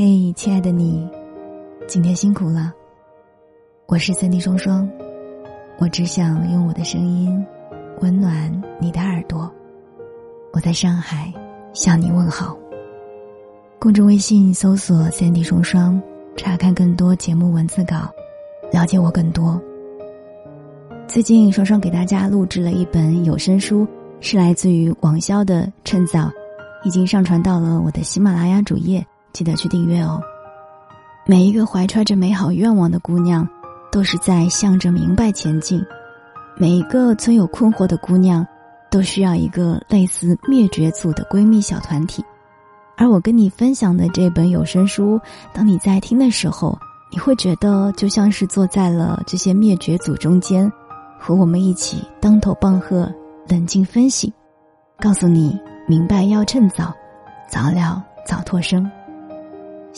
嘿，亲爱的你，今天辛苦了。我是三 D 双双，我只想用我的声音温暖你的耳朵。我在上海向你问好。公众微信搜索“三 D 双双”，查看更多节目文字稿，了解我更多。最近双双给大家录制了一本有声书，是来自于王潇的《趁早》，已经上传到了我的喜马拉雅主页。记得去订阅哦。每一个怀揣着美好愿望的姑娘，都是在向着明白前进；每一个存有困惑的姑娘，都需要一个类似灭绝组的闺蜜小团体。而我跟你分享的这本有声书，当你在听的时候，你会觉得就像是坐在了这些灭绝组中间，和我们一起当头棒喝，冷静分析，告诉你明白要趁早，早了早脱生。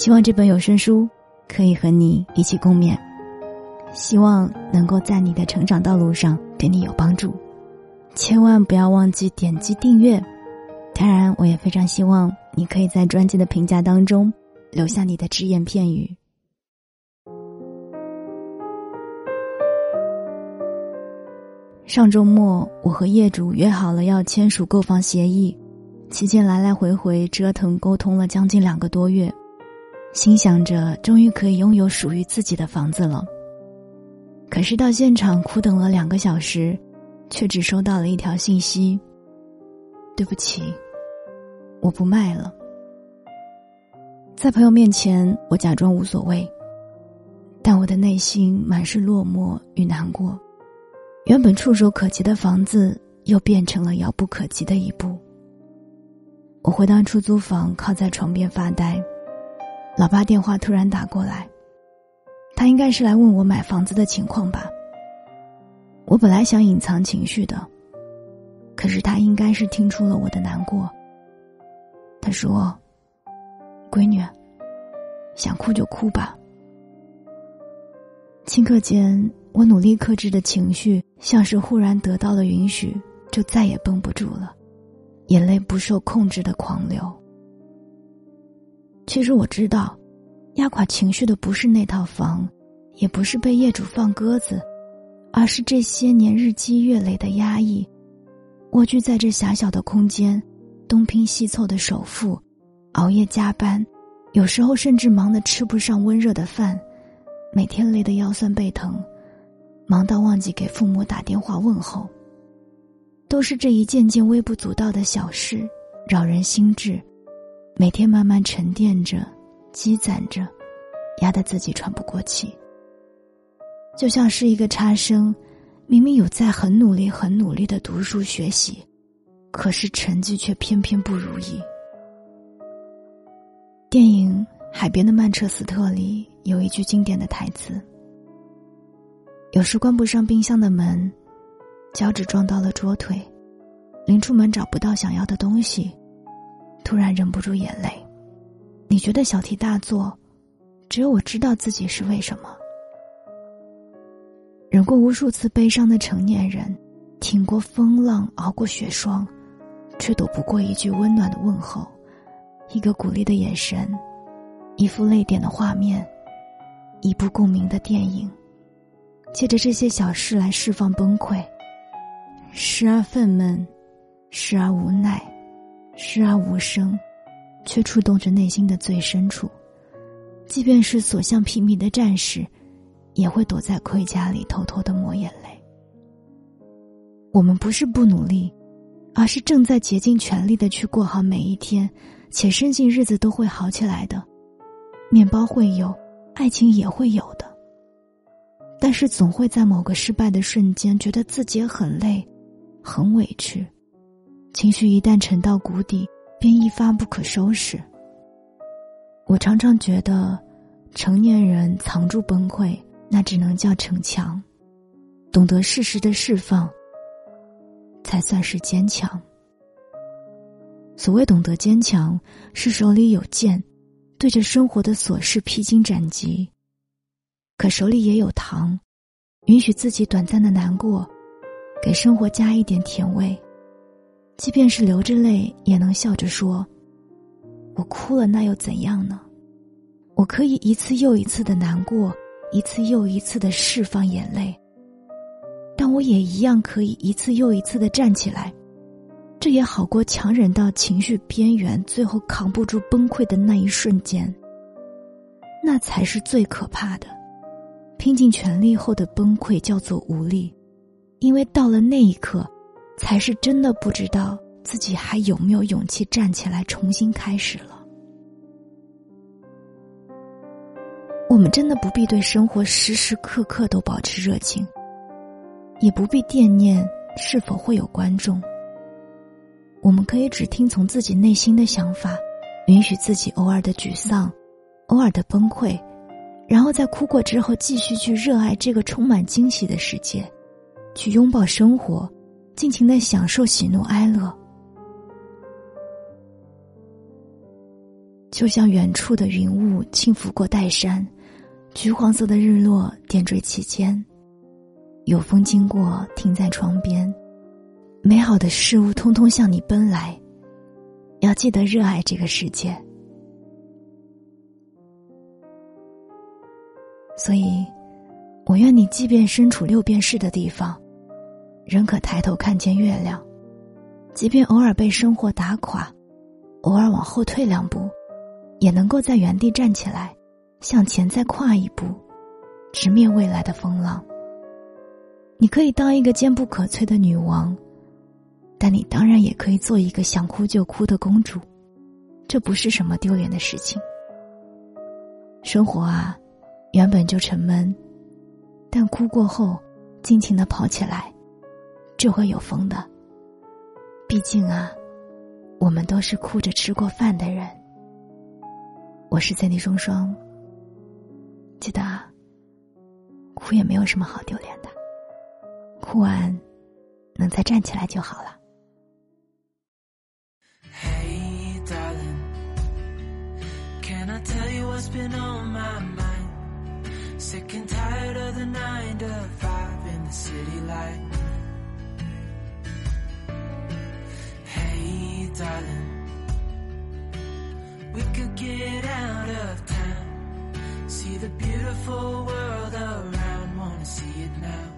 希望这本有声书可以和你一起共勉，希望能够在你的成长道路上对你有帮助。千万不要忘记点击订阅。当然，我也非常希望你可以在专辑的评价当中留下你的只言片语。上周末，我和业主约好了要签署购房协议，期间来来回回折腾沟通了将近两个多月。心想着终于可以拥有属于自己的房子了，可是到现场苦等了两个小时，却只收到了一条信息：“对不起，我不卖了。”在朋友面前，我假装无所谓，但我的内心满是落寞与难过。原本触手可及的房子，又变成了遥不可及的一步。我回到出租房，靠在床边发呆。老爸电话突然打过来，他应该是来问我买房子的情况吧。我本来想隐藏情绪的，可是他应该是听出了我的难过。他说：“闺女，想哭就哭吧。”顷刻间，我努力克制的情绪像是忽然得到了允许，就再也绷不住了，眼泪不受控制的狂流。其实我知道，压垮情绪的不是那套房，也不是被业主放鸽子，而是这些年日积月累的压抑。蜗居在这狭小的空间，东拼西凑的首付，熬夜加班，有时候甚至忙得吃不上温热的饭，每天累得腰酸背疼，忙到忘记给父母打电话问候。都是这一件件微不足道的小事，扰人心智。每天慢慢沉淀着，积攒着，压得自己喘不过气。就像是一个差生，明明有在很努力、很努力的读书学习，可是成绩却偏偏不如意。电影《海边的曼彻斯特》里有一句经典的台词：“有时关不上冰箱的门，脚趾撞到了桌腿，临出门找不到想要的东西。”突然忍不住眼泪，你觉得小题大做，只有我知道自己是为什么。忍过无数次悲伤的成年人，挺过风浪，熬过雪霜，却躲不过一句温暖的问候，一个鼓励的眼神，一幅泪点的画面，一部共鸣的电影，借着这些小事来释放崩溃，时而愤懑，时而无奈。时而无声，却触动着内心的最深处。即便是所向披靡的战士，也会躲在盔甲里偷偷的抹眼泪。我们不是不努力，而是正在竭尽全力的去过好每一天，且深信日子都会好起来的。面包会有，爱情也会有的。但是总会在某个失败的瞬间，觉得自己很累，很委屈。情绪一旦沉到谷底，便一发不可收拾。我常常觉得，成年人藏住崩溃，那只能叫逞强；懂得适时的释放，才算是坚强。所谓懂得坚强，是手里有剑，对着生活的琐事披荆斩棘；可手里也有糖，允许自己短暂的难过，给生活加一点甜味。即便是流着泪，也能笑着说：“我哭了，那又怎样呢？”我可以一次又一次的难过，一次又一次的释放眼泪，但我也一样可以一次又一次的站起来。这也好过强忍到情绪边缘，最后扛不住崩溃的那一瞬间。那才是最可怕的。拼尽全力后的崩溃叫做无力，因为到了那一刻，才是真的不知道自己还有没有勇气站起来重新开始了。我们真的不必对生活时时刻刻都保持热情，也不必惦念是否会有观众。我们可以只听从自己内心的想法，允许自己偶尔的沮丧，偶尔的崩溃，然后在哭过之后，继续去热爱这个充满惊喜的世界，去拥抱生活，尽情的享受喜怒哀乐。就像远处的云雾轻拂过岱山，橘黄色的日落点缀其间，有风经过，停在窗边。美好的事物通通向你奔来，要记得热爱这个世界。所以，我愿你即便身处六便士的地方，仍可抬头看见月亮；即便偶尔被生活打垮，偶尔往后退两步，也能够在原地站起来，向前再跨一步，直面未来的风浪。你可以当一个坚不可摧的女王。但你当然也可以做一个想哭就哭的公主，这不是什么丢脸的事情。生活啊，原本就沉闷，但哭过后，尽情的跑起来，就会有风的。毕竟啊，我们都是哭着吃过饭的人。我是在地双双，记得，哭也没有什么好丢脸的，哭完，能再站起来就好了。I tell you what's been on my mind? Sick and tired of the nine to five in the city life. Get out of town, see the beautiful world around, wanna see it now.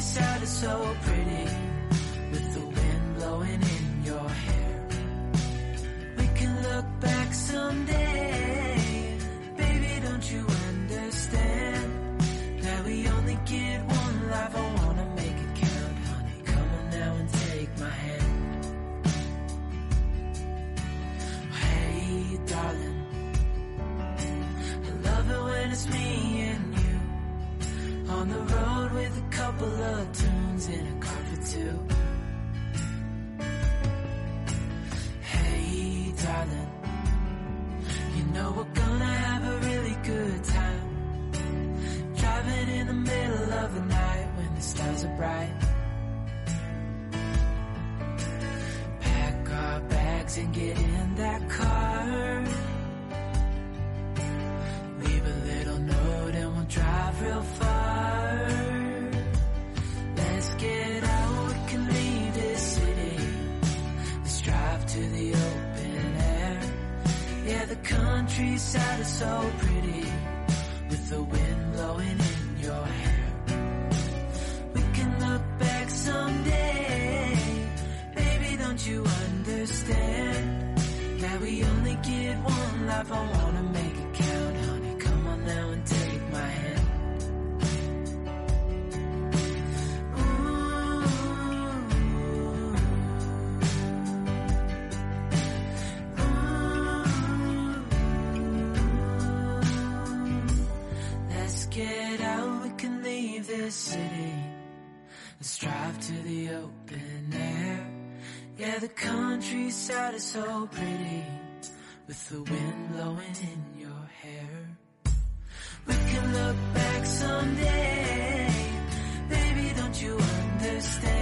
Countryside is so pretty. With the wind blowing in your hair. We can look back someday. Baby, don't you understand? That we only get one life, I wanna make it count, honey. Come on now and take my hand. Hey, darling, I love it when it's me and you On the road with a couple of tunes in a car for two. Hey darling You know we're gonna have a really good time. Driving in the middle of the night when the stars are bright countryside is so pretty with the wind blowing in your hair. We can look back someday. Baby, don't you understand that we only get one life? I wanna make Let's get out, we can leave this city. Let's drive to the open air. Yeah, the countryside is so pretty with the wind blowing in your hair. We can look back someday. Baby, don't you understand?